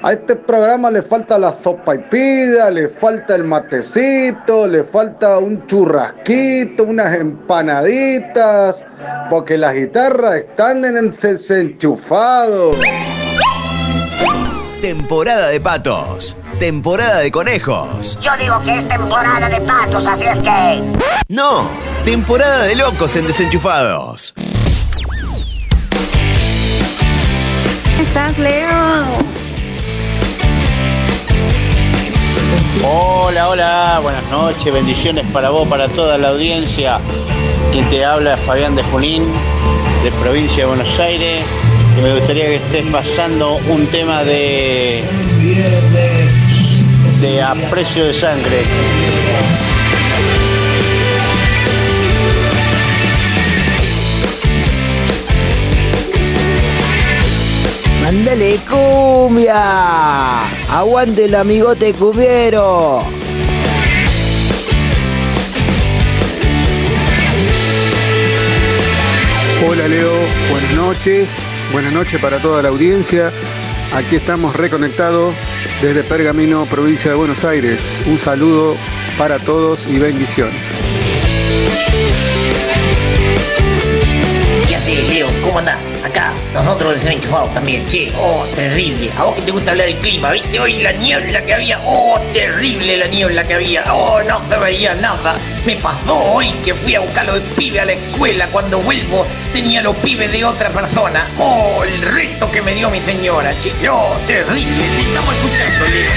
A este programa le falta la sopa y pida, le falta el matecito, le falta un churrasquito, unas empanaditas, porque las guitarras están en el desenchufado. Temporada de patos. Temporada de conejos. Yo digo que es temporada de patos, así es que... No, temporada de locos en desenchufados. ¿Estás, Leo? Hola, hola, buenas noches, bendiciones para vos, para toda la audiencia. Quien te habla es Fabián de Junín, de provincia de Buenos Aires. Y me gustaría que estés pasando un tema de. de aprecio de sangre. ¡Mándale cumbia! ¡Aguante el amigote cumbiero! Hola Leo, buenas noches, buenas noches para toda la audiencia. Aquí estamos reconectados desde Pergamino, provincia de Buenos Aires. Un saludo para todos y bendiciones. Acá, nosotros desenchufados también, che, oh, terrible. A vos que te gusta hablar del clima, ¿viste? Hoy la niebla que había, oh, terrible la niebla que había, oh, no se veía nada. Me pasó hoy que fui a buscar los pibes a la escuela, cuando vuelvo tenía los pibes de otra persona. Oh, el reto que me dio mi señora, che, oh, terrible, te estamos escuchando, Leo.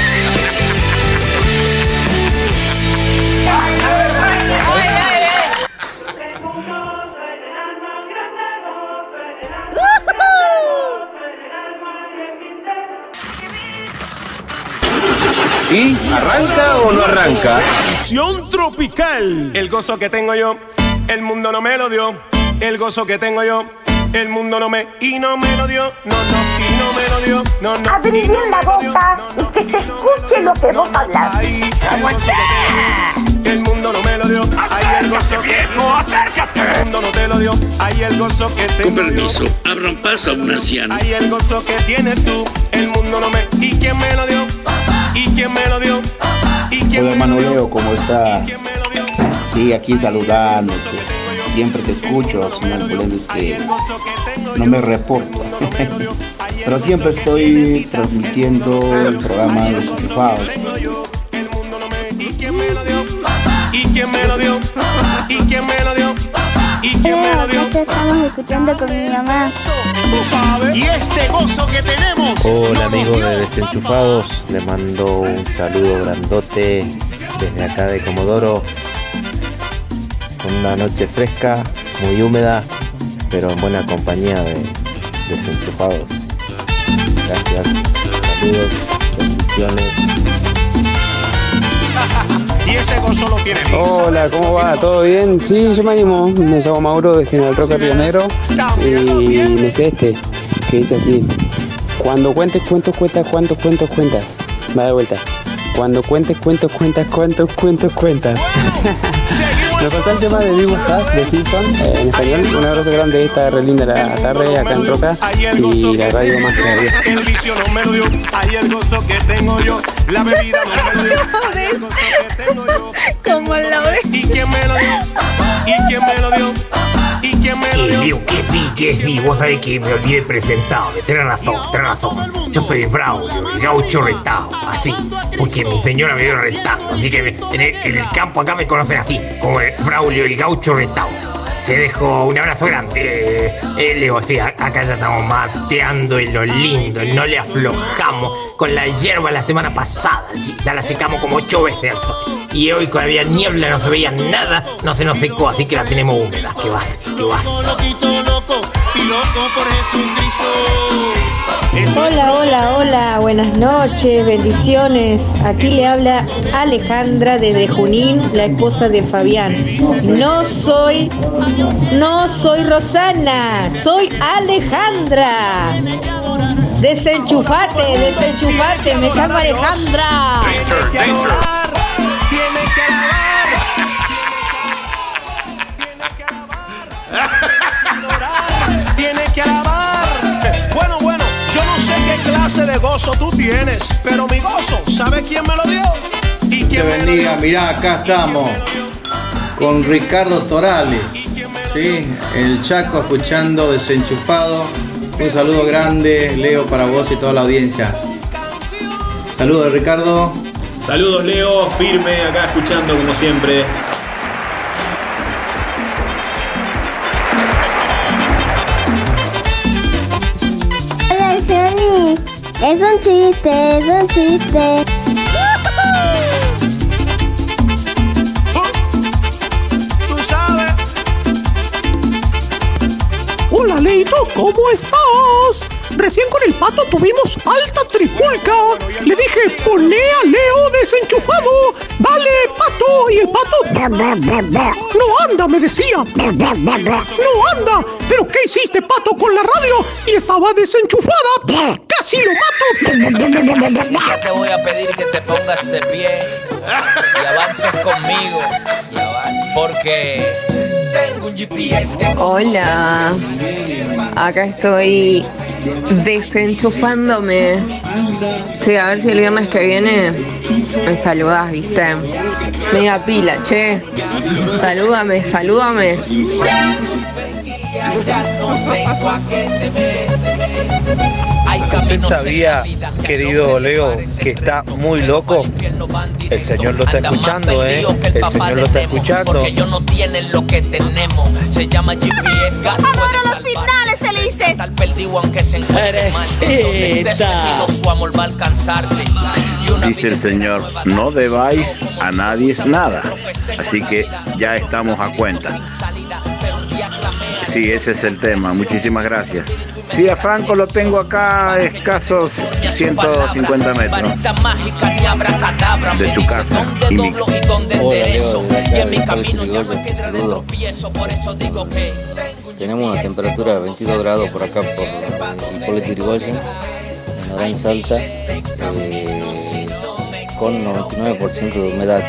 ¿Y arranca o no arranca? Fusión tropical. El gozo que tengo yo, el mundo no me lo dio. El gozo que tengo yo, el mundo no me y no me lo dio. No, no, y no me lo dio. No, no. Abrí bien la boca y que se escuche lo que vos hablas. El mundo no me lo dio. Ahí el gozo que acércate. El mundo no te lo dio. Ahí el gozo que tengo Con permiso, abran paso a un anciano. Ahí el gozo que tienes tú. El mundo no me. ¿Y quién me lo dio? ¿Y quién me lo dio? ¿Y quién Hola me hermano? Leo, ¿cómo está? Sí, aquí saludándote. Siempre te escucho, sino el problema es que no me reporto. Pero siempre estoy transmitiendo el programa de los enchufados. ¿Y quién me lo dio? ¿Y quién me lo dio? ¿Y este gozo que tenemos. Hola amigos de Desenchufados, les mando un saludo grandote desde acá de Comodoro, con una noche fresca, muy húmeda, pero en buena compañía de Desenchufados. Gracias, saludos, bendiciones. Y ese tiene Hola, ¿cómo va? ¿Todo bien? Sí, yo me animo. Me llamo Mauro de General Roca Río Negro y me sé este, que dice así. Cuando cuentes cuentos, cuentas, cuántos cuentos cuentas. Va de vuelta. Cuando cuentes cuentos, cuentas, cuántos cuentos cuentas. Me pasó el tema de Vivo Estás de Hilson eh, en español. Un abrazo grande, está re linda la tarde acá en Roca y la radio más que la vida. El vicio no me lo dio. Ahí el gozo que tengo yo. La bebida no me lo dio. Ahí el gozo que tengo yo. Como la ves. ¿Y quién me lo dio? ¿Y quién me lo dio? ¿Y quién me lo dio? Que. Vos sabés que me olvidé de presentarme. Tenés razón, tenés razón. Yo soy Braulio, el gaucho retado, así. Porque mi señora me dio retado. Así que en el, campo acá me conocen así, como el Braulio, el gaucho retado. Te dejo un abrazo grande, eh, eh, Leo. Sí, acá ya estamos mateando en lo lindo. No le aflojamos con la hierba la semana pasada. sí, ya la secamos como ocho veces. Y hoy con había niebla, no se veía nada, no se nos secó, así que la tenemos húmeda. Que va, que va. Hola, hola, hola, buenas noches, bendiciones. Aquí le habla Alejandra desde Junín, la esposa de Fabián. No soy, no soy Rosana, soy Alejandra. Desenchufate, desenchufate, me llamo Alejandra. De gozo tú tienes, pero mi gozo, ¿sabe quién me lo dio? ¿Y Te quién me lo bendiga, dio? mirá, acá estamos con Ricardo Torales, ¿sí? el Chaco escuchando desenchufado. Un saludo grande, Leo, para vos y toda la audiencia. Saludos, Ricardo. Saludos Leo, firme acá escuchando como siempre. Es un chiste, es un chiste. Tú sabes. Hola Leito, ¿cómo estás? Recién con el pato tuvimos alta tripulca. Le dije, ponle a Leo desenchufado. Dale, pato. Y el pato... No anda, me decía. No anda. ¿Pero qué hiciste, pato, con la radio? Y estaba desenchufada. Casi lo mato. Ya te voy a pedir que te pongas de pie y avances conmigo. Porque tengo un GPS que Hola, acá estoy desenchufándome. Sí, a ver si el viernes que viene me saludas, ¿viste? Mega pila, che. Salúdame, salúdame. ¿Usted sabía, querido Leo, que está muy loco? El Señor lo está escuchando, ¿eh? El Señor lo está escuchando. Porque ellos no tienen lo que tenemos. Se llama GPS, gas puede salvar. finales felices. Estar perdido aunque se encuentre mal. Donde estés metido, su amor va a alcanzarte. Dice el Señor, no debáis a nadie nada. Así que ya estamos a cuenta. Sí, ese es el tema. Muchísimas gracias. Sí, a Franco lo tengo acá a escasos 150 metros de su casa y mi Tenemos una temperatura de 22 grados por acá por el Polo Trigoya, en Orán Salta, eh, con 99% de humedad.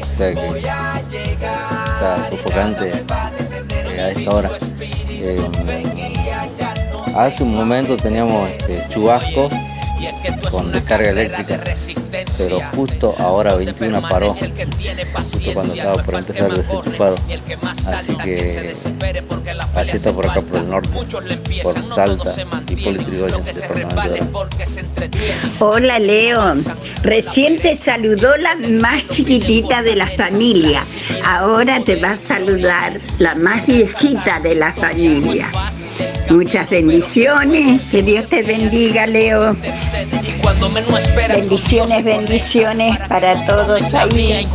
O sea que está sofocante a esta hora. Eh, hace un momento teníamos este, chubasco con descarga eléctrica, pero justo ahora 21 paró, justo cuando estaba por empezar desenchufado. Así que así está por acá por el norte, por Salta y Politrigoyen, de Orán. Hola Leo, recién te saludó la más chiquitita de la familia, ahora te va a saludar la más viejita de la familia. Muchas bendiciones, que Dios te bendiga Leo. Bendiciones, bendiciones para todos ahí.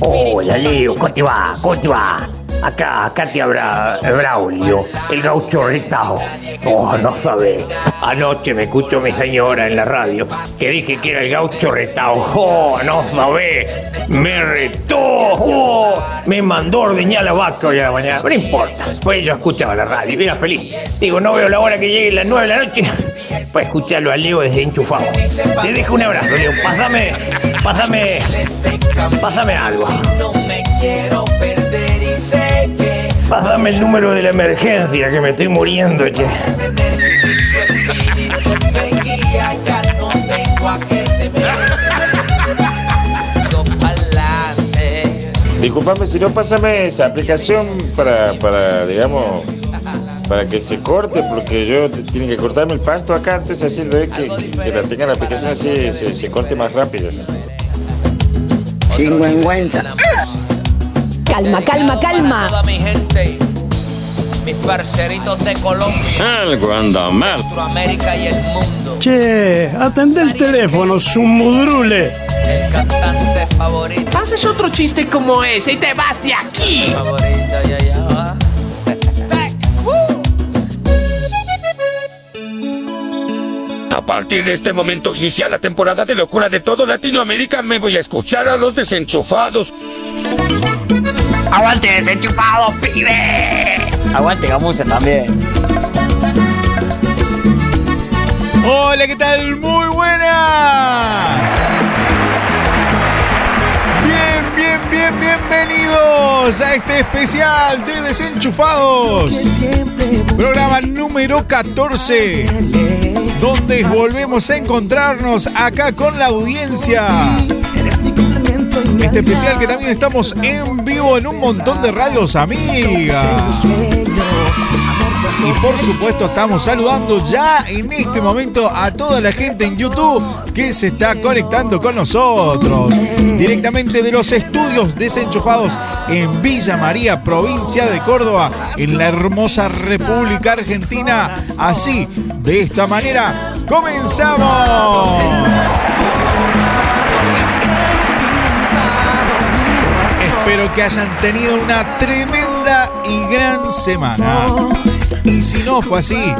Hola Leo, ¿cómo te va? ¿Cómo te va? Acá, acá te habla Braulio, el gaucho retado. Oh, no sabe. Anoche me escuchó mi señora en la radio que dije que era el gaucho retado. Oh, no sabe. Me retó. Oh, me mandó ordeñar la vaca hoy a la mañana. No importa. Pues yo escuchaba la radio era feliz. Digo, no veo la hora que llegue las 9 de la noche para escucharlo a Leo desde enchufado. Te dejo un abrazo, Leo. Pásame, pásame, pásame algo. No me quiero perder Pásame el número de la emergencia que me estoy muriendo, che. Disculpame, si no, pásame esa aplicación para, para, digamos, para que se corte, porque yo tienen que cortarme el pasto acá, entonces así lo es que, que la tenga la aplicación así se, se corte más rápido. Chingüengüenza. Calma, calma, calma. Toda mi gente, mis parceritos de Colombia, Algo anda mal. Centroamérica y el mundo. Che, atende el teléfono, sumudrule. El cantante favorito. Haces otro chiste como ese y te vas de aquí. Favorita, ya, ya va. A partir de este momento inicia la temporada de locura de todo Latinoamérica. Me voy a escuchar a los desenchufados. ¡Aguante desenchufado, pibe! Aguante Gamusa también. Hola, ¿qué tal? Muy buena. Bien, bien, bien, bienvenidos a este especial de Desenchufados. Programa número 14, donde volvemos a encontrarnos acá con la audiencia. Este especial que también estamos en vivo en un montón de radios amigas. Y por supuesto estamos saludando ya en este momento a toda la gente en YouTube que se está conectando con nosotros. Directamente de los estudios desenchufados en Villa María, provincia de Córdoba, en la hermosa República Argentina. Así, de esta manera, comenzamos. Espero que hayan tenido una tremenda y gran semana. Y si no fue así,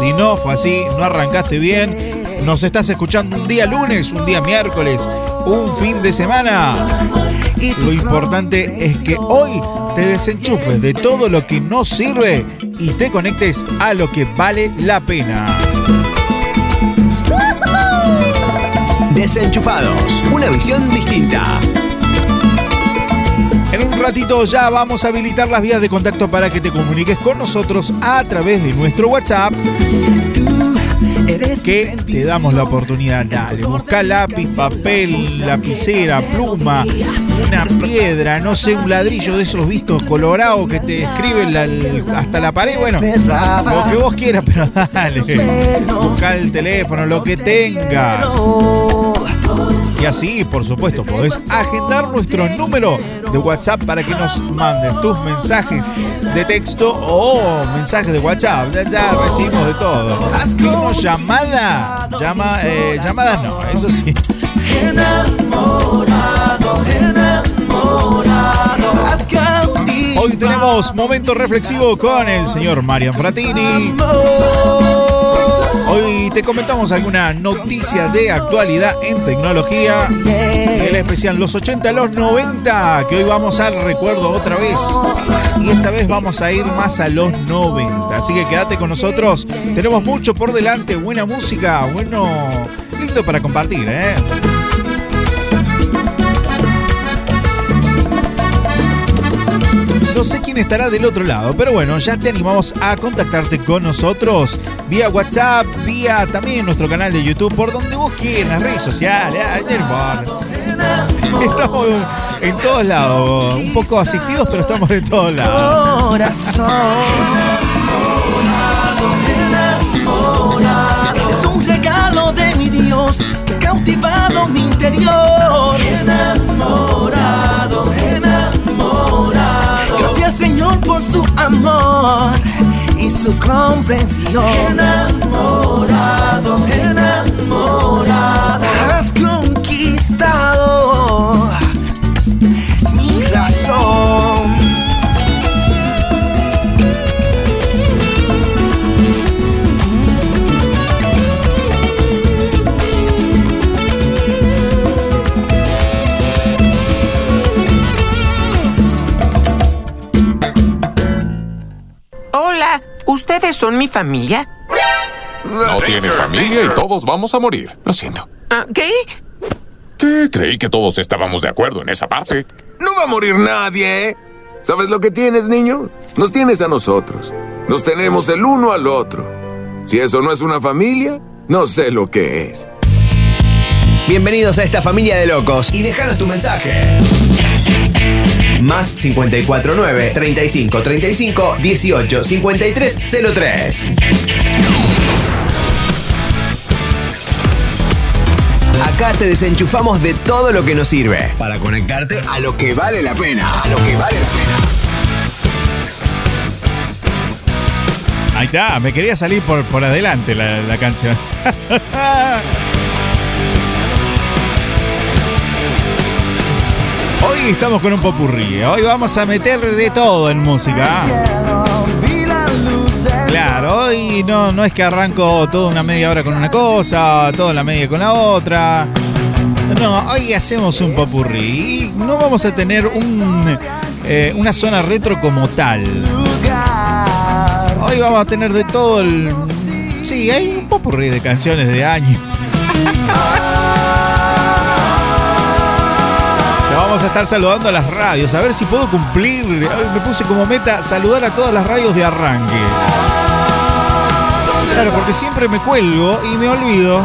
si no fue así, no arrancaste bien, nos estás escuchando un día lunes, un día miércoles, un fin de semana. Lo importante es que hoy te desenchufes de todo lo que no sirve y te conectes a lo que vale la pena. Desenchufados, una visión distinta. Un ratito ya vamos a habilitar las vías de contacto para que te comuniques con nosotros a través de nuestro WhatsApp. Que te damos la oportunidad. Dale, busca lápiz, papel, lapicera, pluma, una piedra, no sé, un ladrillo de esos vistos colorados que te escriben hasta la pared. Bueno, lo que vos quieras, pero dale. Busca el teléfono, lo que tengas. Y así, por supuesto, podés agendar nuestro número de WhatsApp para que nos mandes tus mensajes de texto o mensajes de WhatsApp. Ya, ya recibimos de todo. ¿Tenemos llamada? Llama, eh, llamadas no, eso sí. Hoy tenemos momento reflexivo con el señor Marian Fratini. Hoy te comentamos alguna noticia de actualidad en tecnología. El especial Los 80 a los 90, que hoy vamos al recuerdo otra vez. Y esta vez vamos a ir más a los 90. Así que quédate con nosotros. Tenemos mucho por delante, buena música, bueno, lindo para compartir, ¿eh? No sé quién estará del otro lado, pero bueno, ya te animamos a contactarte con nosotros vía WhatsApp, vía también nuestro canal de YouTube, por donde vos quieras, redes sociales, importa. Estamos en todos lados, un poco asistidos, pero estamos en todos lados. Cautivado mi interior. Enamorado. Gracias Señor por su amor y su comprensión. Enamorado, enamorado. Son mi familia? No tienes familia y todos vamos a morir. Lo siento. Ah, ¿Qué? ¿Qué? Creí que todos estábamos de acuerdo en esa parte. No va a morir nadie, ¿eh? ¿Sabes lo que tienes, niño? Nos tienes a nosotros. Nos tenemos el uno al otro. Si eso no es una familia, no sé lo que es. Bienvenidos a esta familia de locos y déjanos tu mensaje. Más 549 35 35 18 53 03. Acá te desenchufamos de todo lo que nos sirve para conectarte a lo que vale la pena. A lo que vale la pena. Ahí está, me quería salir por, por adelante la, la canción. Hoy estamos con un popurrí. ¿eh? Hoy vamos a meter de todo en música. Claro, hoy no, no es que arranco toda una media hora con una cosa, toda la media con la otra. No, hoy hacemos un popurrí. Y no vamos a tener un, eh, una zona retro como tal. Hoy vamos a tener de todo el. Sí, hay un popurrí de canciones de años. Vamos a estar saludando a las radios, a ver si puedo cumplir. Me puse como meta saludar a todas las radios de arranque. Claro, porque siempre me cuelgo y me olvido.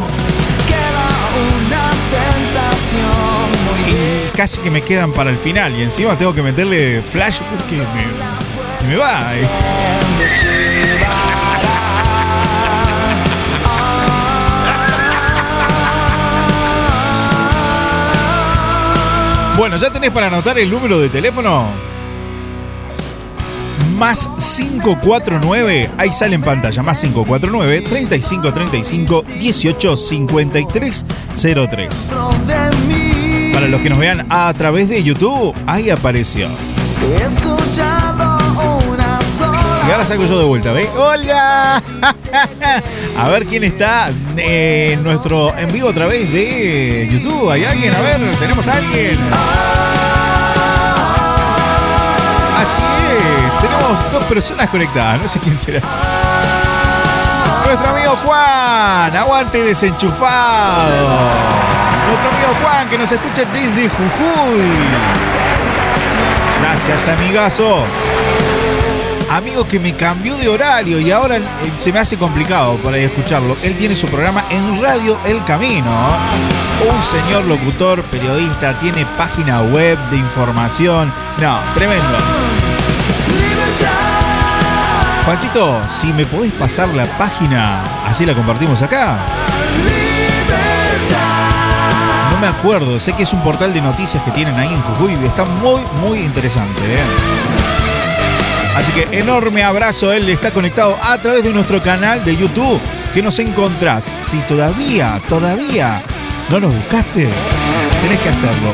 Y casi que me quedan para el final. Y encima tengo que meterle flash porque me, se me va. Bueno, ¿ya tenés para anotar el número de teléfono? Más 549, ahí sale en pantalla, más 549 3535 18 53 03. Para los que nos vean a través de YouTube, ahí apareció. Salgo yo de vuelta, ¿ve? ¡Hola! A ver quién está en nuestro en vivo a través de YouTube. ¿Hay alguien? A ver, ¿tenemos a alguien? Así es, tenemos dos personas conectadas, no sé quién será. Nuestro amigo Juan, aguante desenchufado. Nuestro amigo Juan que nos escucha desde Jujuy. Gracias, amigazo. Amigo que me cambió de horario y ahora eh, se me hace complicado para escucharlo. Él tiene su programa en Radio El Camino. Un señor locutor, periodista, tiene página web de información. No, tremendo. Juancito, si me podés pasar la página, así la compartimos acá. No me acuerdo, sé que es un portal de noticias que tienen ahí en Jujuy. Está muy, muy interesante. ¿eh? Así que enorme abrazo, él está conectado a través de nuestro canal de YouTube que nos encontrás. Si todavía, todavía no nos buscaste, tenés que hacerlo.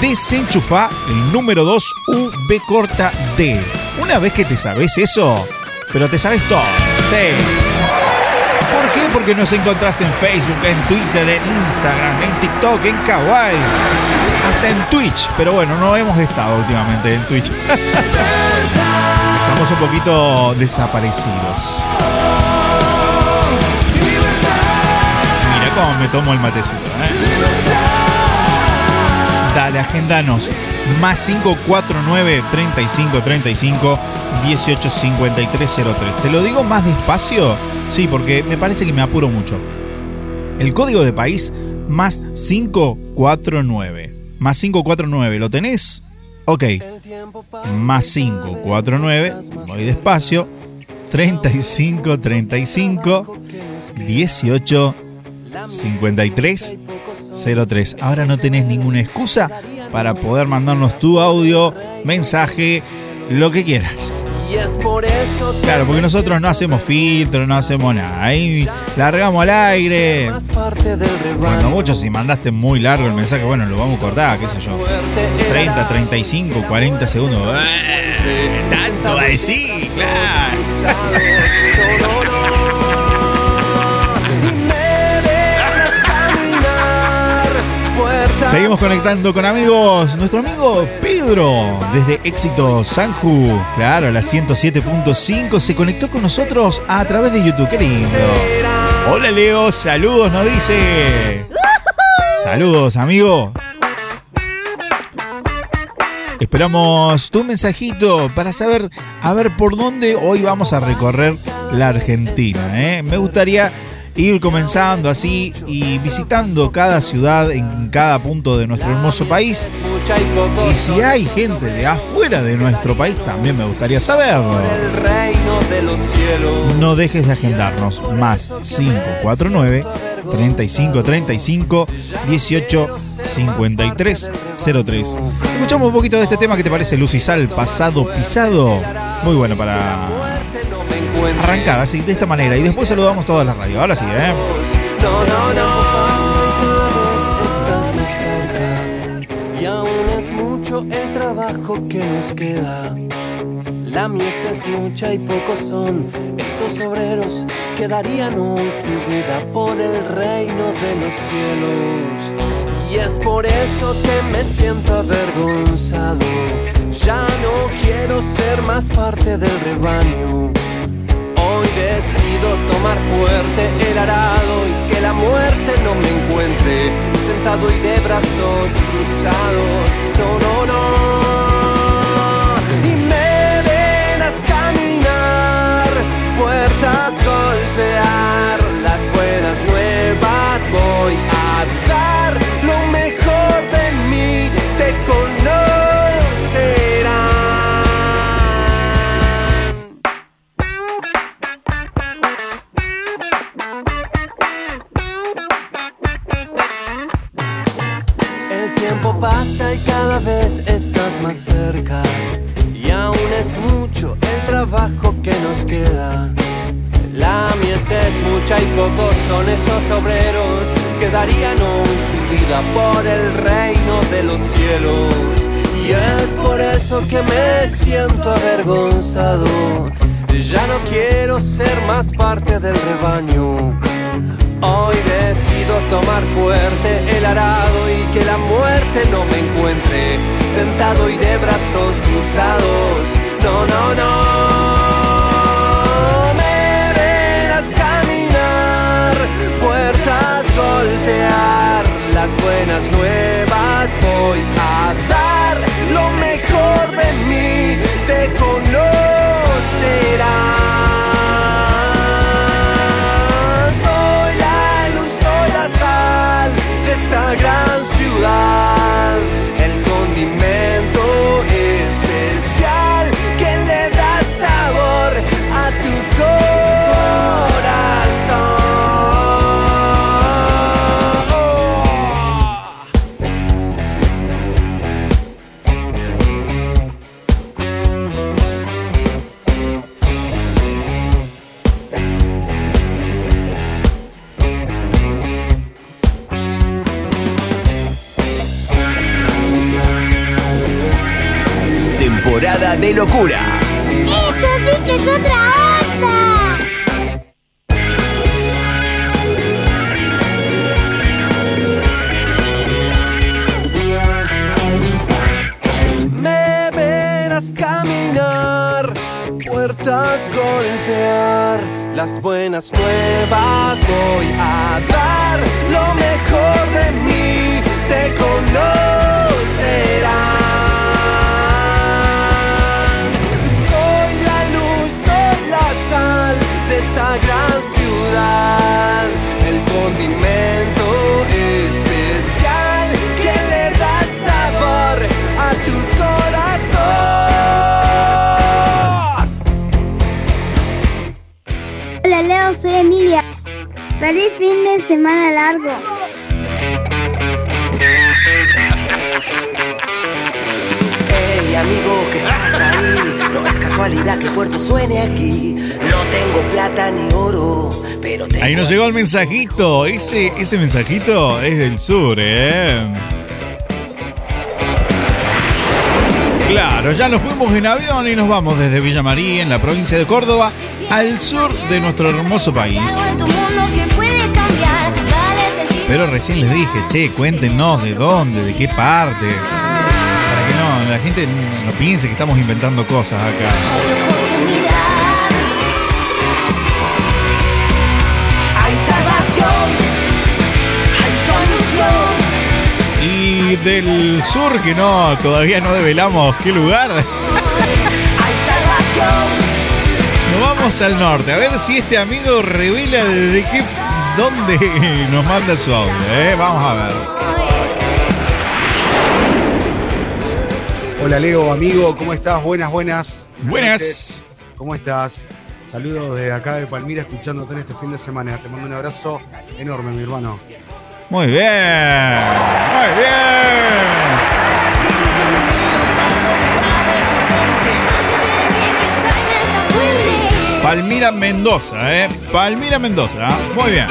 Desenchufa el número 2 UB corta D. Una vez que te sabes eso, pero te sabes todo. Sí. ¿Por qué? Porque nos encontrás en Facebook, en Twitter, en Instagram, en TikTok, en Kawaii, hasta en Twitch. Pero bueno, no hemos estado últimamente en Twitch. Estamos un poquito desaparecidos. Mira cómo me tomo el matecito. ¿eh? Dale, agendanos. Más 549 35 35 18 53 03. ¿Te lo digo más despacio? Sí, porque me parece que me apuro mucho. El código de país más 549. Más 549, ¿lo tenés? Ok. Más 549, voy despacio. 35 35 18 53 03. Ahora no tenés ninguna excusa para poder mandarnos tu audio, mensaje, lo que quieras. Y es por eso que Claro, porque nosotros no hacemos filtro, no hacemos nada. Ahí largamos al aire. Cuando mucho, si mandaste muy largo el mensaje, bueno, lo vamos a cortar, qué sé yo. 30, 35, 40 segundos. Eh, Tanto va a decir, claro. Seguimos conectando con amigos. Nuestro amigo Pedro, desde Éxito Sanju, claro, la 107.5, se conectó con nosotros a través de YouTube. Qué lindo. Hola Leo, saludos, nos dice. Saludos, amigo. Esperamos tu mensajito para saber a ver por dónde hoy vamos a recorrer la Argentina. ¿eh? Me gustaría ir comenzando así y visitando cada ciudad en cada punto de nuestro hermoso país. Y si hay gente de afuera de nuestro país, también me gustaría saberlo. No dejes de agendarnos. Más 549 35 35 18 53 03. Escuchamos un poquito de este tema que te parece Lucisal, pasado pisado. Muy bueno para arrancar así de esta manera. Y después saludamos toda la radio. Ahora sí, ¿eh? No, no, no. Estás muy cerca y aún es mucho el trabajo que nos queda. La mies es mucha y pocos son esos obreros que darían hoy su vida por el reino de los cielos. Y es por eso que me siento avergonzado. Ya no quiero ser más parte del rebaño decido tomar fuerte el arado y que la muerte no me encuentre sentado y de brazos cruzados. No, no, no. Y me verás caminar, puertas golpear, las buenas nuevas voy a siento avergonzado. Ya no quiero ser más parte del rebaño. Hoy decido tomar fuerte el arado y que la muerte no me encuentre sentado y de brazos cruzados. No, no, no. Hola soy Emilia. Feliz fin de semana largo. Hey amigo que estás ahí, no es casualidad que Puerto suene aquí. No tengo plata ni oro, pero tengo Ahí nos llegó el mensajito. Ese, ese mensajito es del sur, ¿eh? Claro, ya nos fuimos en avión y nos vamos desde Villa María, en la provincia de Córdoba, al sur de nuestro hermoso país. Pero recién les dije, che, cuéntenos de dónde, de qué parte. Para que no, la gente no piense que estamos inventando cosas acá. Hay salvación, hay solución. Y del sur, que no, todavía no develamos qué lugar. Nos vamos al norte, a ver si este amigo revela desde qué, dónde nos manda su audio, ¿eh? Vamos a ver. Hola Leo, amigo, ¿cómo estás? Buenas, buenas. Buenas. ¿Cómo estás? Saludos desde acá de Palmira, escuchándote en este fin de semana. Te mando un abrazo enorme, mi hermano. Muy bien, muy bien. Palmira Mendoza, ¿eh? Palmira Mendoza, muy bien.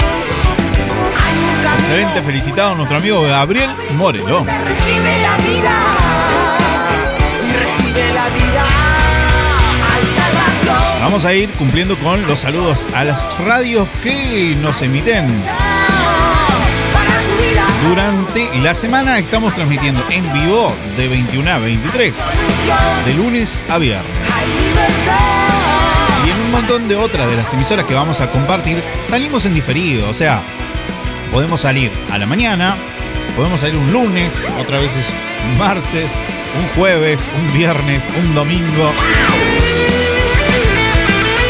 Excelente, felicitado a nuestro amigo Gabriel Morelo. Recibe la vida, recibe la vida. Vamos a ir cumpliendo con los saludos a las radios que nos emiten. Durante la semana estamos transmitiendo en vivo de 21 a 23, de lunes a viernes. Montón de otras de las emisoras que vamos a compartir, salimos en diferido, o sea, podemos salir a la mañana, podemos salir un lunes, otra vez es un martes, un jueves, un viernes, un domingo.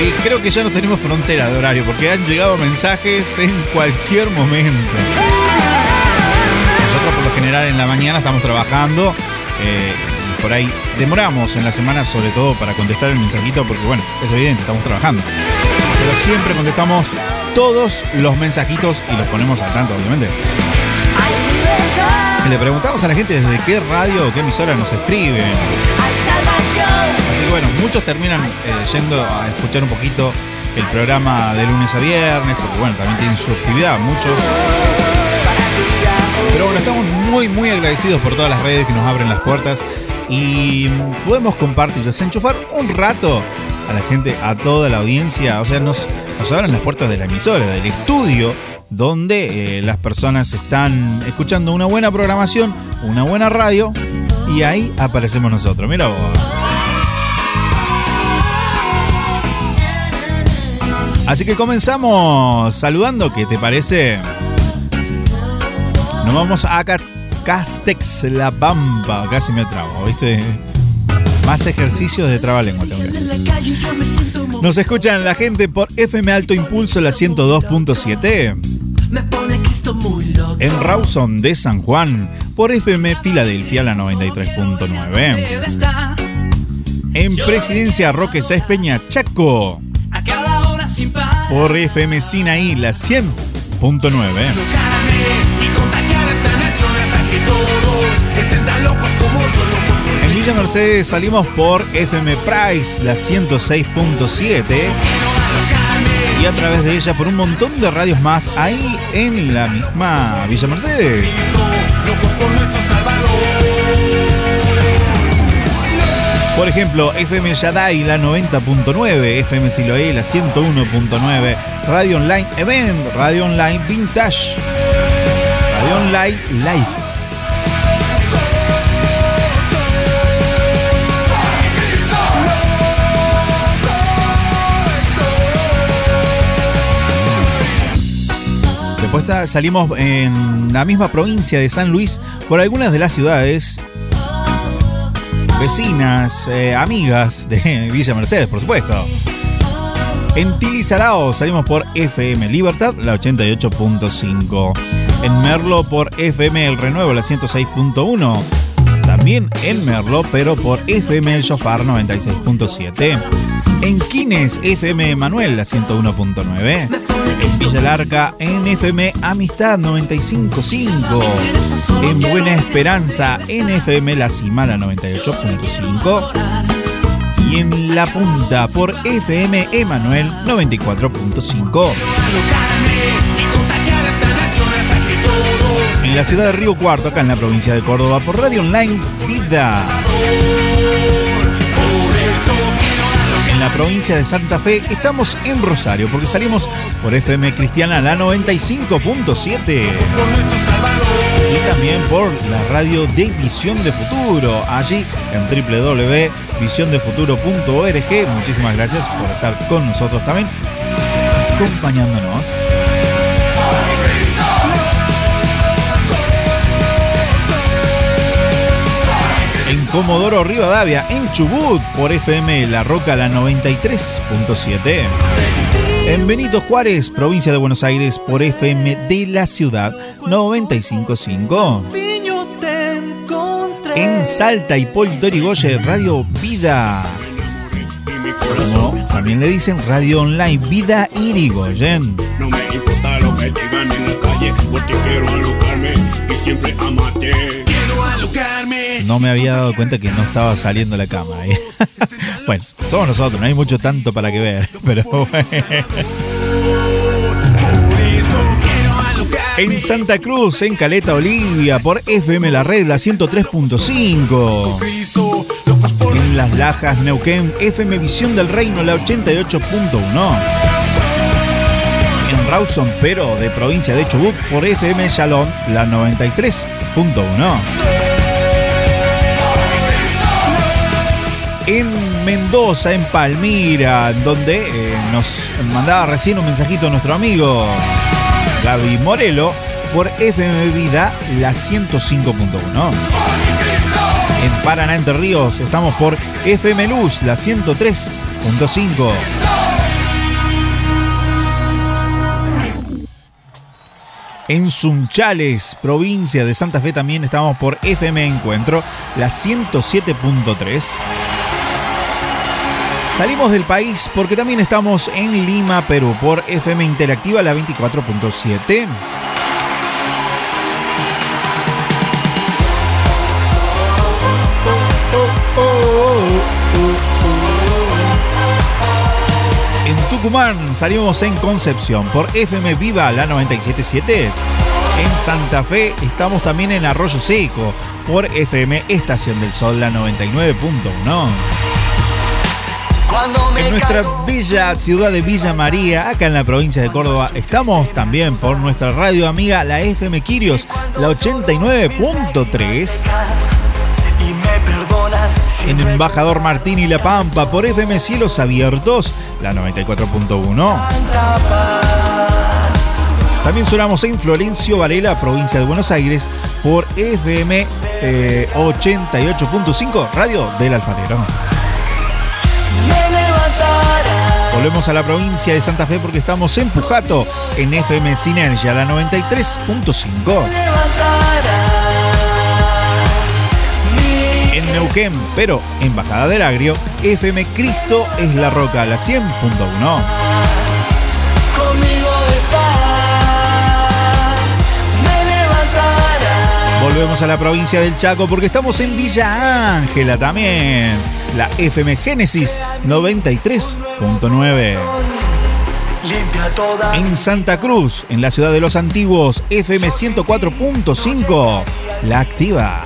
Y creo que ya no tenemos frontera de horario porque han llegado mensajes en cualquier momento. Nosotros por lo general en la mañana estamos trabajando. eh, por ahí demoramos en la semana sobre todo para contestar el mensajito porque bueno, es evidente, estamos trabajando. Pero siempre contestamos todos los mensajitos y los ponemos al tanto, obviamente. Le preguntamos a la gente desde qué radio o qué emisora nos escriben. Así que bueno, muchos terminan eh, yendo a escuchar un poquito el programa de lunes a viernes, porque bueno, también tienen su actividad, muchos. Pero bueno, estamos muy, muy agradecidos por todas las redes que nos abren las puertas y podemos compartir, desenchufar un rato a la gente, a toda la audiencia. O sea, nos, abren las puertas de la emisora, del estudio, donde eh, las personas están escuchando una buena programación, una buena radio, y ahí aparecemos nosotros. Mira vos. Así que comenzamos saludando, ¿qué te parece? Nos vamos a Castex, La Pampa. Casi me trabo, ¿viste? Más ejercicios de trabalengua tengo. Nos escuchan la gente por FM Alto Impulso, la 102.7. En Rawson de San Juan, por FM Filadelfia, la 93.9. En Presidencia Roque Sáez Peña, Chaco, por FM Sinaí, la 100.9. Villa Mercedes salimos por FM Price, la 106.7. Y a través de ella por un montón de radios más ahí en la misma Villa Mercedes. Por ejemplo, FM Yadai, la 90.9, FM Siloé, la 101.9, Radio Online Event, Radio Online Vintage, Radio Online Live. Salimos en la misma provincia de San Luis por algunas de las ciudades vecinas, eh, amigas de Villa Mercedes, por supuesto. En Tilizarao salimos por FM Libertad, la 88.5. En Merlo por FM El Renuevo, la 106.1. También en Merlo, pero por FM El Shofar 96.7. En Quines, FM Manuel, la 101.9. En Villa Larca, en FM Amistad 95.5. En Buena Esperanza, en FM La Cima, la 98.5. Y en La Punta, por FM Emanuel 94.5. En la ciudad de Río Cuarto, acá en la provincia de Córdoba, por Radio Online Vida. En la provincia de Santa Fe estamos en Rosario, porque salimos por FM Cristiana la 95.7. Y también por la radio de Visión de Futuro, allí en www.visiondefuturo.org. Muchísimas gracias por estar con nosotros también, acompañándonos. En Comodoro Rivadavia, en Chubut, por FM La Roca, la 93.7. En Benito Juárez, provincia de Buenos Aires, por FM de la ciudad, 95.5. En Salta, Hipólito Yrigoyen, Radio Vida. Como también le dicen Radio Online Vida Irigoyen. No me importa lo que digan en la calle, porque quiero alocarme y siempre amarte. No me había dado cuenta que no estaba saliendo la cámara. ahí. bueno, somos nosotros, no hay mucho tanto para que ver, pero bueno. En Santa Cruz, en Caleta, Olivia, por FM La Red, la 103.5. En Las Lajas, Neuquén, FM Visión del Reino, la 88.1. En Rawson, pero de provincia de Chubut, por FM Shalom, la 93.1. En Mendoza, en Palmira, donde eh, nos mandaba recién un mensajito nuestro amigo Gaby Morelo por FM Vida, la 105.1. En Paraná, Entre Ríos, estamos por FM Luz, la 103.5. En Sunchales, provincia de Santa Fe, también estamos por FM Encuentro, la 107.3. Salimos del país porque también estamos en Lima, Perú, por FM Interactiva, la 24.7. Tucumán salimos en Concepción por FM Viva la 977. En Santa Fe estamos también en Arroyo Seco por FM Estación del Sol la 99.1. En nuestra bella ciudad de Villa María, acá en la provincia de Córdoba, estamos también por nuestra radio amiga, la FM Quirios, la 89.3. En Embajador Martín y La Pampa, por FM Cielos Abiertos, la 94.1. También sonamos en Florencio Varela, provincia de Buenos Aires, por FM 88.5, Radio del Alfarero. Volvemos a la provincia de Santa Fe porque estamos en Pujato, en FM Sinergia, la 93.5. En Neuquén, pero en Bajada del Agrio, FM Cristo es la Roca, la 100.1. Volvemos a la provincia del Chaco porque estamos en Villa Ángela también. La FM Génesis 93.9. En Santa Cruz, en la ciudad de los antiguos, FM 104.5. La activa.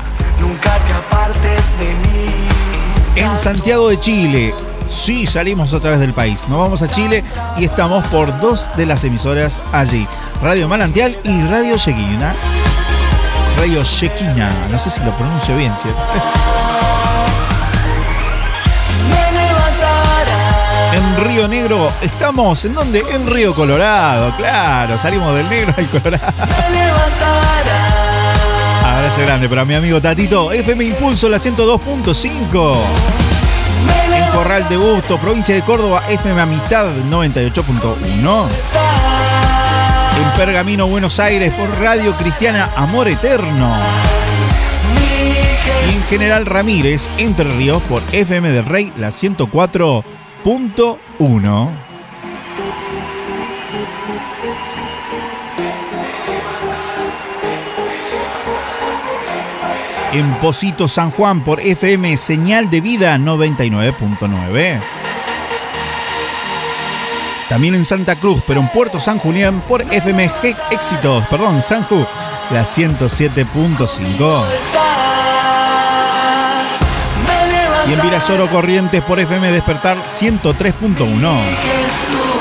En Santiago de Chile, sí salimos otra vez del país. Nos vamos a Chile y estamos por dos de las emisoras allí. Radio Manantial y Radio Chequina. Radio Chequina, no sé si lo pronuncio bien, ¿cierto? En Río Negro estamos, ¿en dónde? En Río Colorado, claro, salimos del negro al colorado. Abrazo grande para mi amigo Tatito, FM Impulso, la 102.5. En Corral de Busto, provincia de Córdoba, FM Amistad 98.1. En Pergamino, Buenos Aires, por Radio Cristiana Amor Eterno. Y en General Ramírez, Entre Ríos, por FM del Rey, la 104.1. En Posito San Juan por FM Señal de Vida 99.9. También en Santa Cruz, pero en Puerto San Julián por FM G Éxitos, perdón, Sanju, la 107.5. Y en Virasoro Corrientes por FM Despertar 103.1.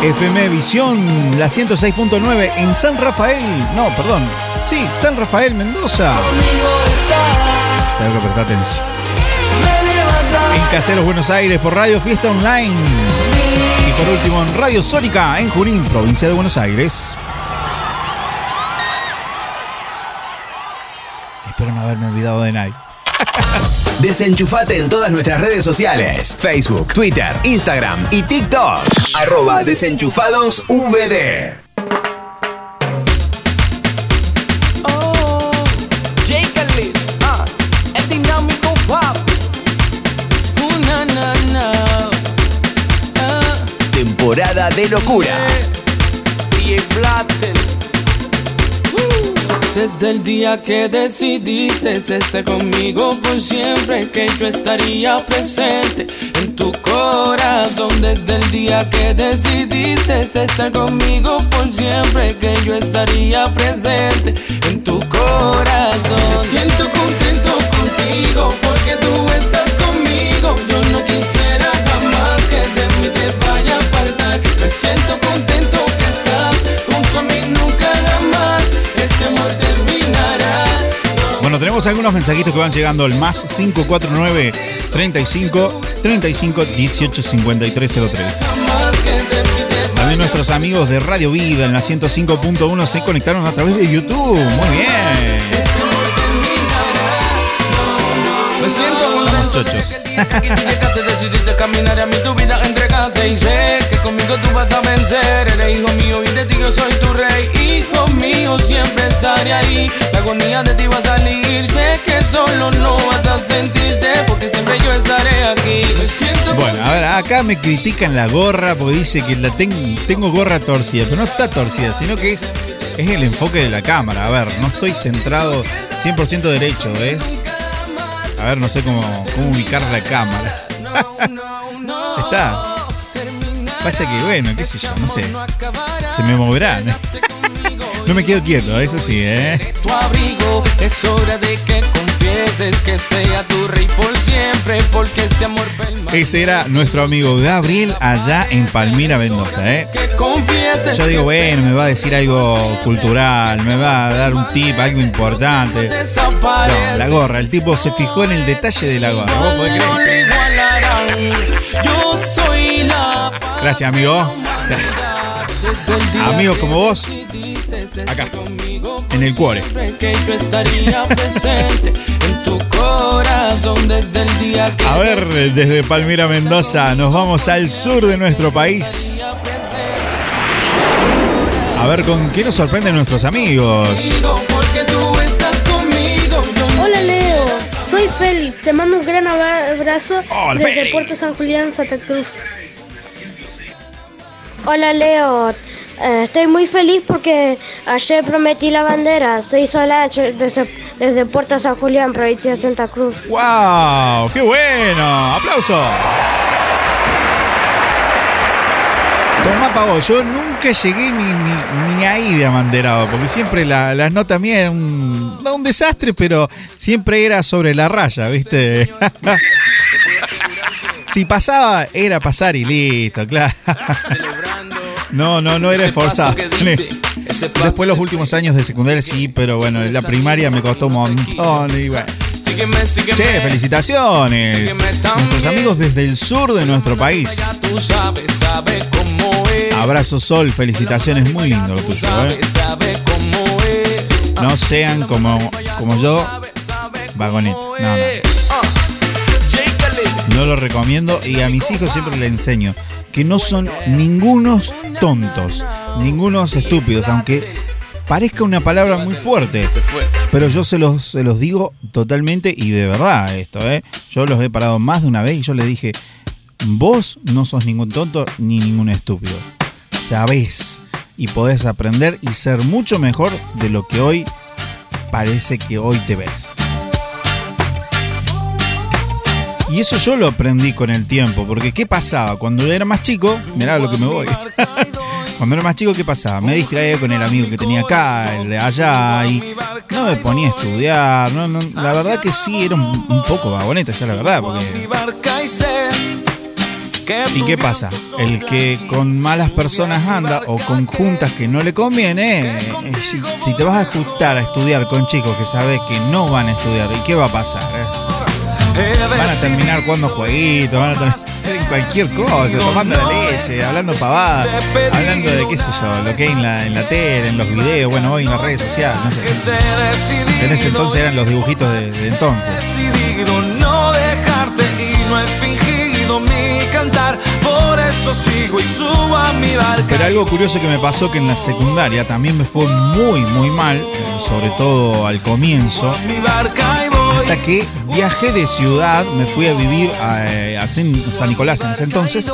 FM Visión, la 106.9 en San Rafael, no, perdón, sí, San Rafael, Mendoza. Tengo que prestar atención. En Caseros Buenos Aires por Radio Fiesta Online. Por último en Radio Sónica en Junín, provincia de Buenos Aires. Espero no haberme olvidado de nadie. Desenchufate en todas nuestras redes sociales: Facebook, Twitter, Instagram y TikTok. Arroba desenchufados Temporada de locura. Desde el día que decidiste estar conmigo por siempre, que yo estaría presente en tu corazón. Desde el día que decidiste estar conmigo por siempre, que yo estaría presente en tu corazón. Me siento contento contigo porque tú estás Me siento contento que estás junto a mí nunca jamás. Este amor terminará. Bueno, tenemos algunos mensajitos que van llegando al más 549 35 35 18 53 03. También nuestros amigos de Radio Vida en la 105.1 se conectaron a través de YouTube. Muy bien. Me siento contento chochos. que tú llegaste, decidiste caminar y a mí tu vida entregaste y sé que conmigo tú vas a vencer. Eres hijo mío y de ti yo soy tu rey. Hijo mío, siempre estaré ahí. La agonía de ti va a salir. Sé que solo no vas a sentirte porque siempre yo estaré aquí. Me siento Bueno, a ver, acá me critican la gorra porque dice que la ten- tengo gorra torcida, pero no está torcida, sino que es, es el enfoque de la cámara. A ver, no estoy centrado 100% derecho, ¿ves? A ver, no sé cómo, ubicar la cámara. Está. Pasa que, bueno, qué sé yo, no sé. Se me moverá. ¿no? No me quedo quieto, eso sí, ¿eh? Confieses que sea tu rey por siempre, porque este amor. Ese era nuestro amigo Gabriel allá en Palmira, Mendoza, ¿eh? Yo digo, bueno, me va a decir algo cultural, me va a dar un tip, algo importante. No, la gorra, el tipo se fijó en el detalle de la gorra. ¿Vos podés creer? Gracias, amigo. Amigos como vos, acá, en el cuore. Corazón desde el día que A ver, desde Palmira, Mendoza, nos vamos al sur de nuestro país. A ver con qué nos sorprenden nuestros amigos. Hola Leo, soy Félix. Te mando un gran abra- abrazo Hola, desde Félix. Puerto San Julián, Santa Cruz. Hola Leo, estoy muy feliz porque ayer prometí la bandera. Soy Solange desde, desde Puerto San Julián, provincia de Santa Cruz. ¡Wow! ¡Qué bueno! ¡Aplauso! Tomá pavo, yo nunca llegué ni, ni, ni ahí de abanderado, porque siempre la- las notas mías eran un, un desastre, pero siempre era sobre la raya, ¿viste? si pasaba, era pasar y listo, claro. No, no, no era esforzado. Después los últimos años de secundaria sí, pero bueno, en la primaria me costó un montón y bueno. sígueme, sígueme. Che, felicitaciones. Nuestros amigos desde el sur de nuestro país. Abrazo Sol, felicitaciones, muy lindo lo tuyo, ¿eh? No sean como, como yo, vagoneta. No, no. No lo recomiendo y a mis hijos siempre les enseño que no son ningunos tontos, ningunos estúpidos, aunque parezca una palabra muy fuerte. Pero yo se los, se los digo totalmente y de verdad esto, ¿eh? Yo los he parado más de una vez y yo les dije, vos no sos ningún tonto ni ningún estúpido. Sabés y podés aprender y ser mucho mejor de lo que hoy parece que hoy te ves. Y eso yo lo aprendí con el tiempo, porque ¿qué pasaba? Cuando era más chico, mirá lo que me voy. Cuando era más chico, ¿qué pasaba? Me distraía con el amigo que tenía acá, el de allá, y no me ponía a estudiar. No, la verdad que sí, era un, poco vagoneta, ya la verdad. ¿Y qué pasa? El que con malas personas anda o con juntas que no le conviene, eh, si, si te vas a ajustar a estudiar con chicos que sabes que no van a estudiar, ¿y qué va a pasar? Van a terminar jugando jueguitos, van a terminar en cualquier cosa, tomando la leche, hablando pavadas, hablando de qué sé yo, lo que hay en la, en la tele, en los videos, bueno, hoy en las redes sociales, no sé. En ese entonces eran los dibujitos de, de entonces. decidido no dejarte y no es fingido mi cantar. Por eso sigo y subo a mi barca. Pero algo curioso que me pasó que en la secundaria también me fue muy, muy mal, eh, sobre todo al comienzo, Mi barca. Hasta que viajé de ciudad, me fui a vivir a, eh, a San Nicolás en ese entonces,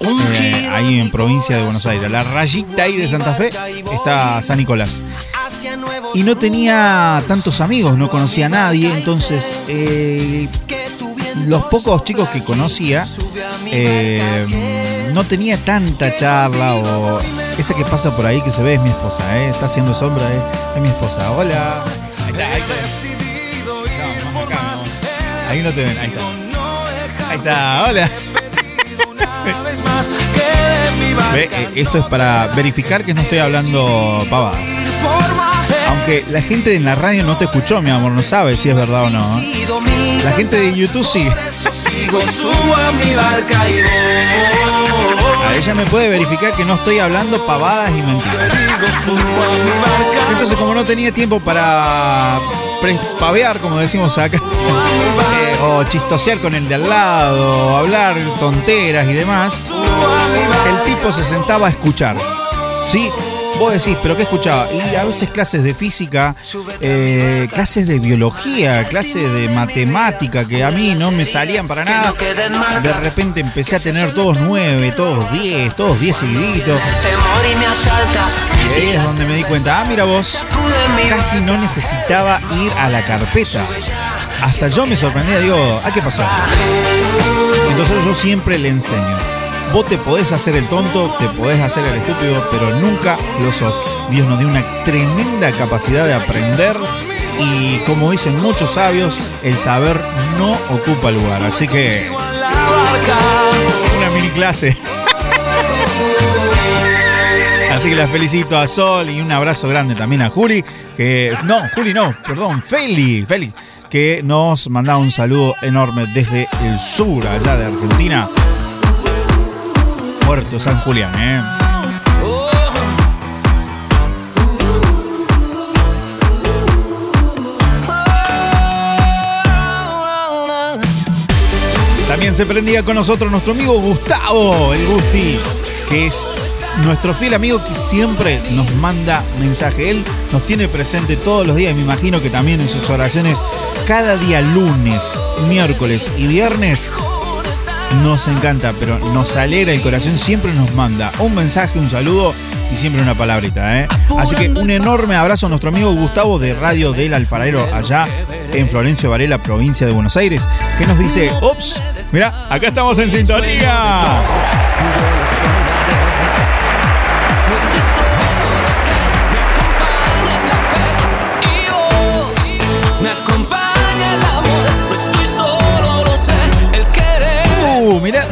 eh, ahí en provincia de Buenos Aires, la rayita ahí de Santa Fe está San Nicolás. Y no tenía tantos amigos, no conocía a nadie, entonces eh, los pocos chicos que conocía eh, no tenía tanta charla o esa que pasa por ahí que se ve es mi esposa, está haciendo sombra, es mi esposa. Hola. Ahí está, ahí está. Ahí no te ven, ahí está. Ahí está, hola. Ve, eh, esto es para verificar que no estoy hablando pavadas. Aunque la gente en la radio no te escuchó, mi amor, no sabe si es verdad o no. ¿eh? La gente de YouTube sí. A ella me puede verificar que no estoy hablando pavadas y mentiras. Entonces, como no tenía tiempo para pavear, como decimos acá, o chistosear con el de al lado, hablar tonteras y demás, el tipo se sentaba a escuchar. ¿Sí? Vos decís, ¿pero qué escuchaba? Y a veces clases de física, eh, clases de biología, clases de matemática, que a mí no me salían para nada. De repente empecé a tener todos nueve, todos diez, todos diez seguiditos. Y ahí es donde me di cuenta, ah, mira vos, casi no necesitaba ir a la carpeta. Hasta yo me sorprendía, digo, ah, ¿qué pasó? Entonces yo siempre le enseño. Vos te podés hacer el tonto, te podés hacer el estúpido, pero nunca lo sos. Dios nos dio una tremenda capacidad de aprender y como dicen muchos sabios, el saber no ocupa lugar. Así que una mini clase. Así que la felicito a Sol y un abrazo grande también a Juli, que no, Juli no, perdón, Feli, Feli, que nos manda un saludo enorme desde el sur, allá de Argentina. Puerto San Julián, ¿eh? También se prendía con nosotros nuestro amigo Gustavo, el Gusti, que es nuestro fiel amigo que siempre nos manda mensaje. Él nos tiene presente todos los días me imagino que también en sus oraciones, cada día lunes, miércoles y viernes, nos encanta, pero nos alegra el corazón, siempre nos manda un mensaje, un saludo y siempre una palabrita. ¿eh? Así que un enorme abrazo a nuestro amigo Gustavo de Radio del Alfarero allá en Florencio Varela, provincia de Buenos Aires, que nos dice, ups, mira, acá estamos en sintonía.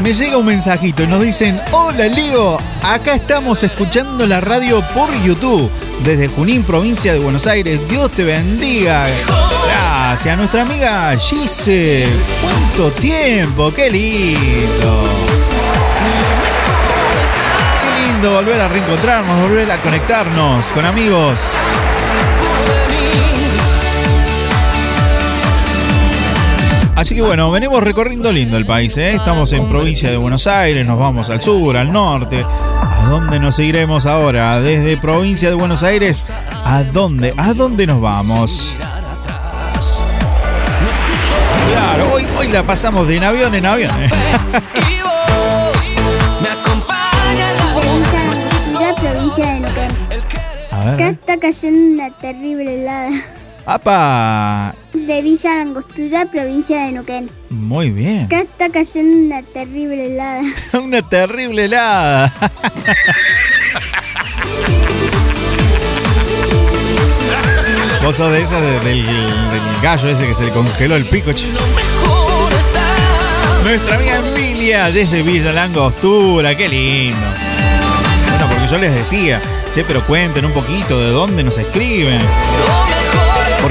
Me llega un mensajito y nos dicen, hola Leo, acá estamos escuchando la radio por YouTube desde Junín, provincia de Buenos Aires. Dios te bendiga. Gracias, nuestra amiga Gise. ¿Cuánto tiempo? ¡Qué lindo! Qué lindo volver a reencontrarnos, volver a conectarnos con amigos. Así que bueno, venimos recorriendo lindo el país, ¿eh? Estamos en provincia de Buenos Aires, nos vamos al sur, al norte. ¿A dónde nos iremos ahora? Desde provincia de Buenos Aires, ¿a dónde? ¿A dónde nos vamos? Claro, hoy, hoy la pasamos de en avión en avión. ¿eh? Provincia de Neuquén. A ver, Acá está cayendo una terrible helada. ¡Apa! De Villa Langostura, provincia de Neuquén. Muy bien. Acá está cayendo una terrible helada. Una terrible helada. Vos sos de esas de- del, del gallo ese que se le congeló el pico. che. Nuestra amiga Emilia desde Villa Langostura, qué lindo. Bueno, porque yo les decía, che, pero cuenten un poquito de dónde nos escriben.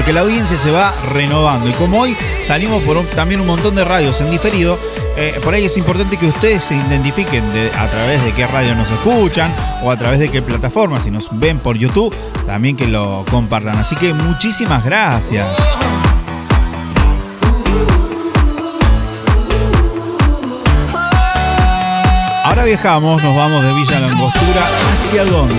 Porque la audiencia se va renovando. Y como hoy salimos por también un montón de radios en diferido, eh, por ahí es importante que ustedes se identifiquen de- a través de qué radio nos escuchan o a través de qué plataforma. Si nos ven por YouTube, también que lo compartan. Así que muchísimas gracias. Ahora viajamos, nos vamos de Villa Langostura. ¿Hacia dónde?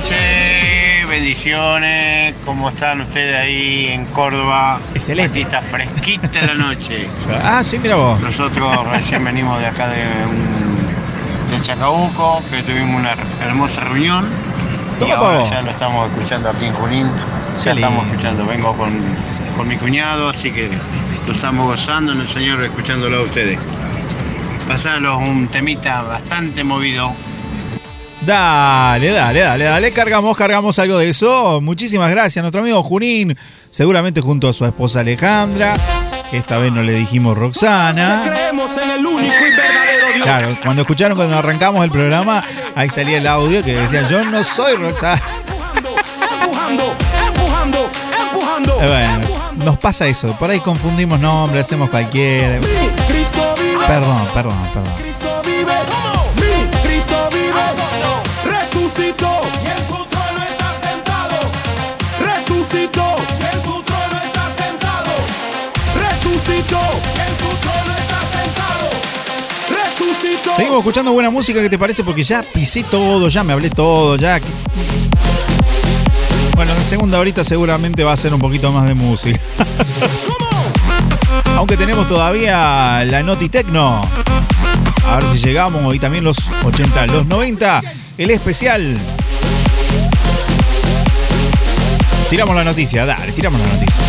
Noches, bendiciones. ¿Cómo están ustedes ahí en Córdoba? Excelente. Aquí está fresquita la noche. Ah, sí, mira vos. Nosotros recién venimos de acá de, un- de Chacabuco, que tuvimos una hermosa reunión. Y ahora ya lo estamos escuchando aquí en Junín. Ya estamos escuchando. Vengo con, con mi cuñado, así que lo estamos gozando en el Señor, escuchándolo a ustedes. Pasaros un temita bastante movido. Dale, dale, dale, dale. Cargamos, cargamos algo de eso. Muchísimas gracias. Nuestro amigo Junín, seguramente junto a su esposa Alejandra, esta vez no le dijimos Roxana. Creemos en el único y verdadero Dios. Claro, cuando escucharon cuando arrancamos el programa, ahí salía el audio que decía, yo no soy Roxana. Empujando, empujando, empujando. Eh, bueno, nos pasa eso. Por ahí confundimos nombres, hacemos cualquiera. Perdón, perdón, perdón. Resucitó. Y en su trono está sentado. Resucitó. Y en su trono está sentado. Resucitó. Y en su trono está sentado. Resucitó. Seguimos escuchando buena música, ¿qué te parece? Porque ya pisé todo, ya me hablé todo, ya. Bueno, en segunda horita seguramente va a ser un poquito más de música. Aunque tenemos todavía la Noti Tecno. A ver si llegamos. Y también los 80, los 90, el especial. Tiramos la noticia, dale, tiramos la noticia.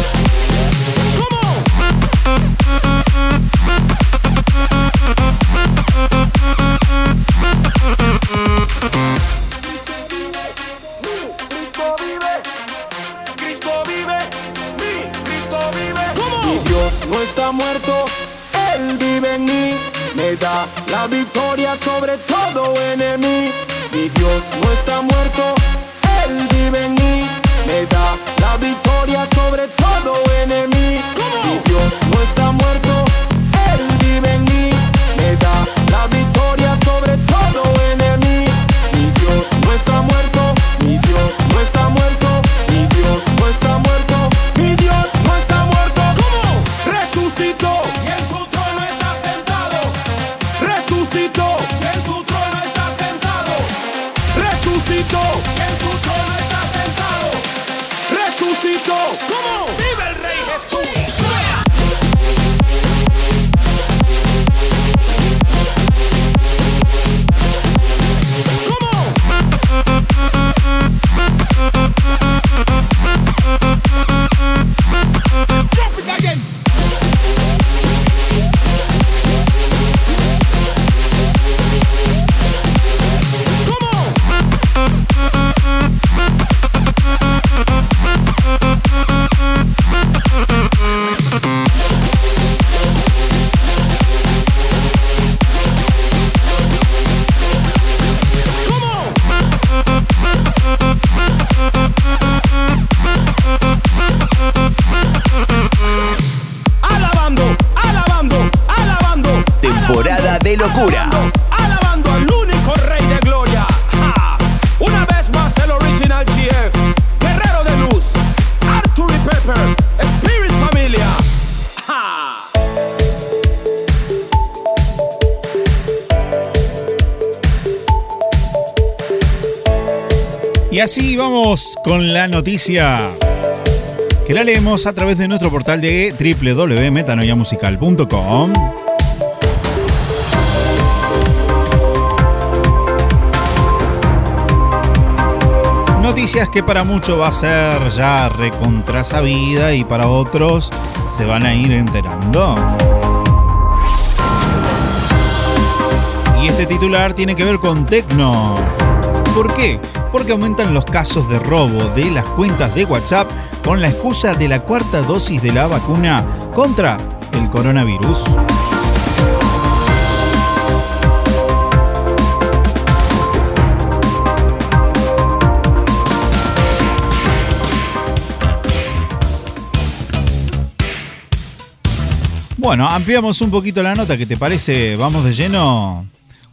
De locura. Alabando al único Rey de Gloria. Ja. Una vez más el original GF. Guerrero de Luz. Arthur y Pepper. Spirit Familia. Ja. Y así vamos con la noticia que la leemos a través de nuestro portal de www.metanoiamusical.com. Que para muchos va a ser ya recontrasabida y para otros se van a ir enterando. Y este titular tiene que ver con Tecno. ¿Por qué? Porque aumentan los casos de robo de las cuentas de WhatsApp con la excusa de la cuarta dosis de la vacuna contra el coronavirus. Bueno, ampliamos un poquito la nota, ¿qué te parece? Vamos de lleno.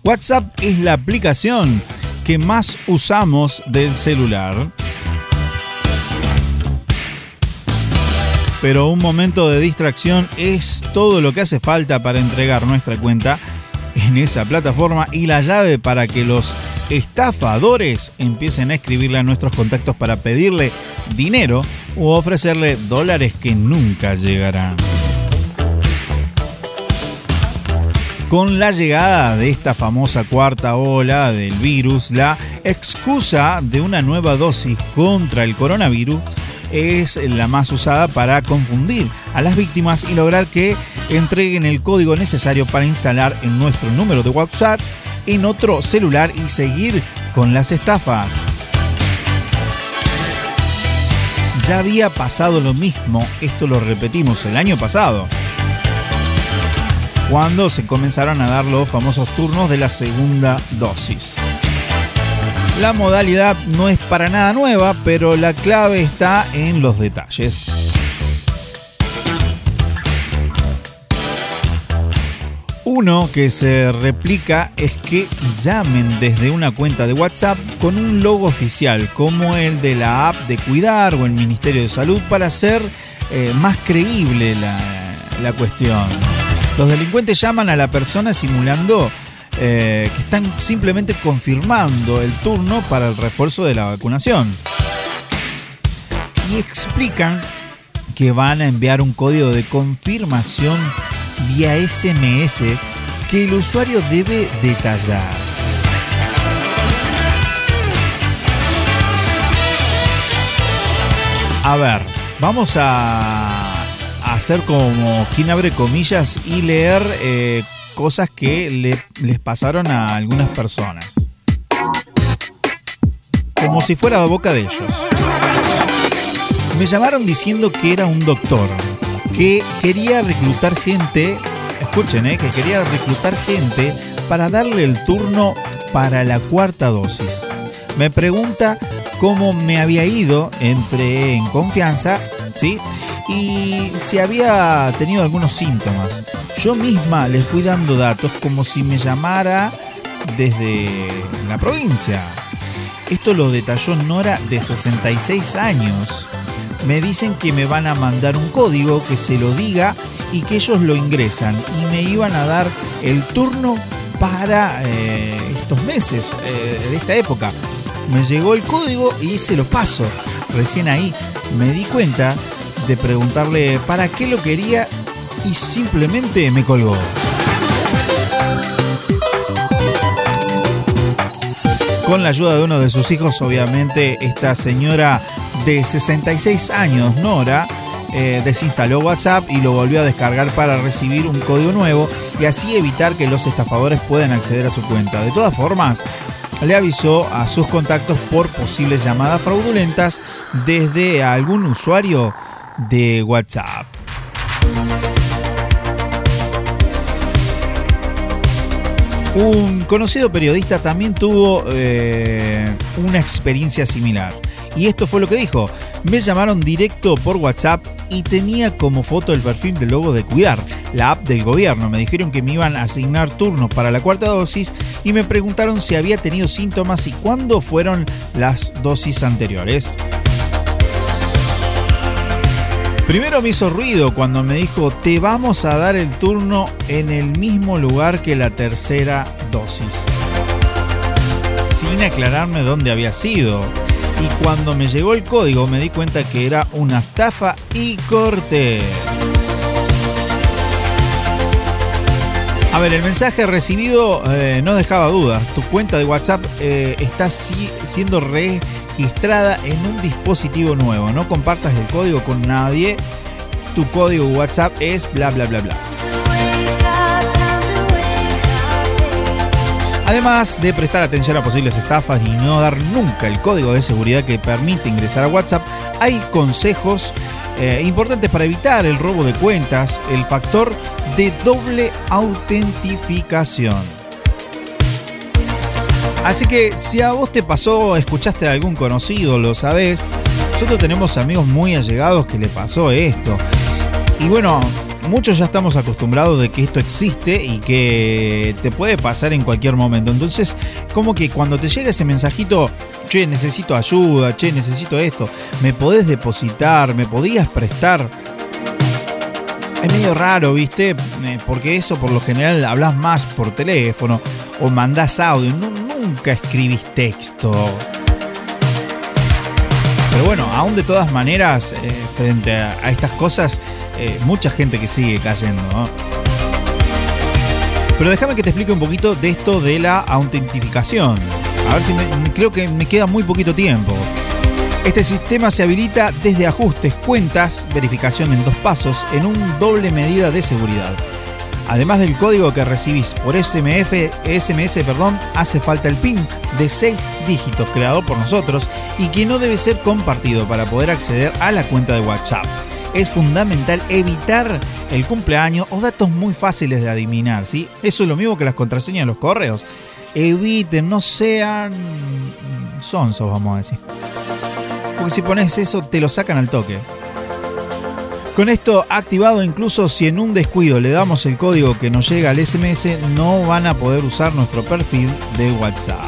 WhatsApp es la aplicación que más usamos del celular. Pero un momento de distracción es todo lo que hace falta para entregar nuestra cuenta en esa plataforma y la llave para que los estafadores empiecen a escribirle a nuestros contactos para pedirle dinero o ofrecerle dólares que nunca llegarán. Con la llegada de esta famosa cuarta ola del virus, la excusa de una nueva dosis contra el coronavirus es la más usada para confundir a las víctimas y lograr que entreguen el código necesario para instalar en nuestro número de WhatsApp en otro celular y seguir con las estafas. Ya había pasado lo mismo, esto lo repetimos el año pasado cuando se comenzaron a dar los famosos turnos de la segunda dosis. La modalidad no es para nada nueva, pero la clave está en los detalles. Uno que se replica es que llamen desde una cuenta de WhatsApp con un logo oficial como el de la app de Cuidar o el Ministerio de Salud para hacer eh, más creíble la, la cuestión. Los delincuentes llaman a la persona simulando eh, que están simplemente confirmando el turno para el refuerzo de la vacunación. Y explican que van a enviar un código de confirmación vía SMS que el usuario debe detallar. A ver, vamos a hacer como quien abre comillas y leer eh, cosas que le- les pasaron a algunas personas. Como si fuera de boca de ellos. Me llamaron diciendo que era un doctor, que quería reclutar gente, escuchen, eh, que quería reclutar gente para darle el turno para la cuarta dosis. Me pregunta cómo me había ido, entré en confianza, ¿sí? Y si había tenido algunos síntomas. Yo misma le fui dando datos como si me llamara desde la provincia. Esto lo detalló Nora de 66 años. Me dicen que me van a mandar un código que se lo diga y que ellos lo ingresan y me iban a dar el turno para eh, estos meses eh, de esta época. Me llegó el código y se lo paso. Recién ahí me di cuenta de preguntarle para qué lo quería y simplemente me colgó. Con la ayuda de uno de sus hijos, obviamente, esta señora de 66 años, Nora, eh, desinstaló WhatsApp y lo volvió a descargar para recibir un código nuevo y así evitar que los estafadores puedan acceder a su cuenta. De todas formas, le avisó a sus contactos por posibles llamadas fraudulentas desde algún usuario de WhatsApp. Un conocido periodista también tuvo eh, una experiencia similar. Y esto fue lo que dijo. Me llamaron directo por WhatsApp y tenía como foto el perfil del logo de Cuidar, la app del gobierno. Me dijeron que me iban a asignar turnos para la cuarta dosis y me preguntaron si había tenido síntomas y cuándo fueron las dosis anteriores. Primero me hizo ruido cuando me dijo, te vamos a dar el turno en el mismo lugar que la tercera dosis. Sin aclararme dónde había sido. Y cuando me llegó el código me di cuenta que era una estafa y corté. A ver, el mensaje recibido eh, no dejaba dudas. Tu cuenta de WhatsApp eh, está si- siendo registrada en un dispositivo nuevo. No compartas el código con nadie. Tu código WhatsApp es bla bla bla bla. Además de prestar atención a posibles estafas y no dar nunca el código de seguridad que permite ingresar a WhatsApp, hay consejos eh, importantes para evitar el robo de cuentas, el factor de doble autentificación. Así que si a vos te pasó, escuchaste a algún conocido, lo sabés, nosotros tenemos amigos muy allegados que le pasó esto. Y bueno, muchos ya estamos acostumbrados de que esto existe y que te puede pasar en cualquier momento. Entonces, como que cuando te llega ese mensajito, che, necesito ayuda, che, necesito esto, me podés depositar, me podías prestar. Es medio raro, ¿viste? Eh, Porque eso por lo general hablas más por teléfono o mandás audio, nu- nunca escribís texto. Pero bueno, aún de todas maneras, eh, frente a, estas cosas, eh, mucha gente que sigue cayendo. Pero déjame que te explique un poquito de esto de la autentificación. A ver si me- creo que me queda muy poquito tiempo. Este sistema se habilita desde ajustes, cuentas, verificación en dos pasos, en un doble medida de seguridad. Además del código que recibís por SMF, SMS, perdón, hace falta el PIN de 6 dígitos creado por nosotros y que no debe ser compartido para poder acceder a la cuenta de WhatsApp. Es fundamental evitar el cumpleaños o datos muy fáciles de adivinar, ¿sí? Eso es lo mismo que las contraseñas de los correos. Eviten, no sean sonsos, vamos a decir. Porque si pones eso, te lo sacan al toque. Con esto activado, incluso si en un descuido le damos el código que nos llega al SMS, no van a poder usar nuestro perfil de WhatsApp.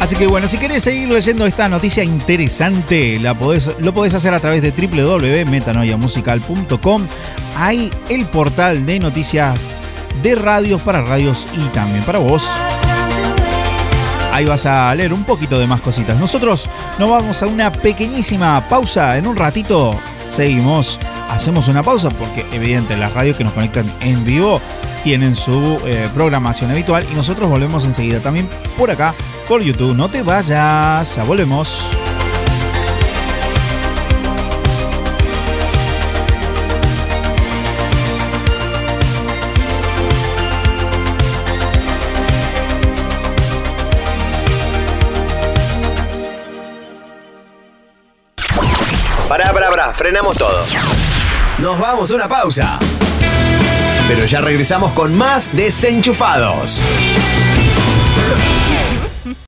Así que bueno, si querés seguir leyendo esta noticia interesante, la lo podés hacer a través de www.metanoiamusical.com. Hay el portal de noticias de radios para radios y también para vos. Ahí vas a leer un poquito de más cositas. Nosotros nos vamos a una pequeñísima pausa. En un ratito seguimos. Hacemos una pausa porque evidente las radios que nos conectan en vivo tienen su eh, programación habitual y nosotros volvemos enseguida también por acá, por YouTube. No te vayas, ya volvemos. frenamos todo. Nos vamos a una pausa. Pero ya regresamos con más desenchufados.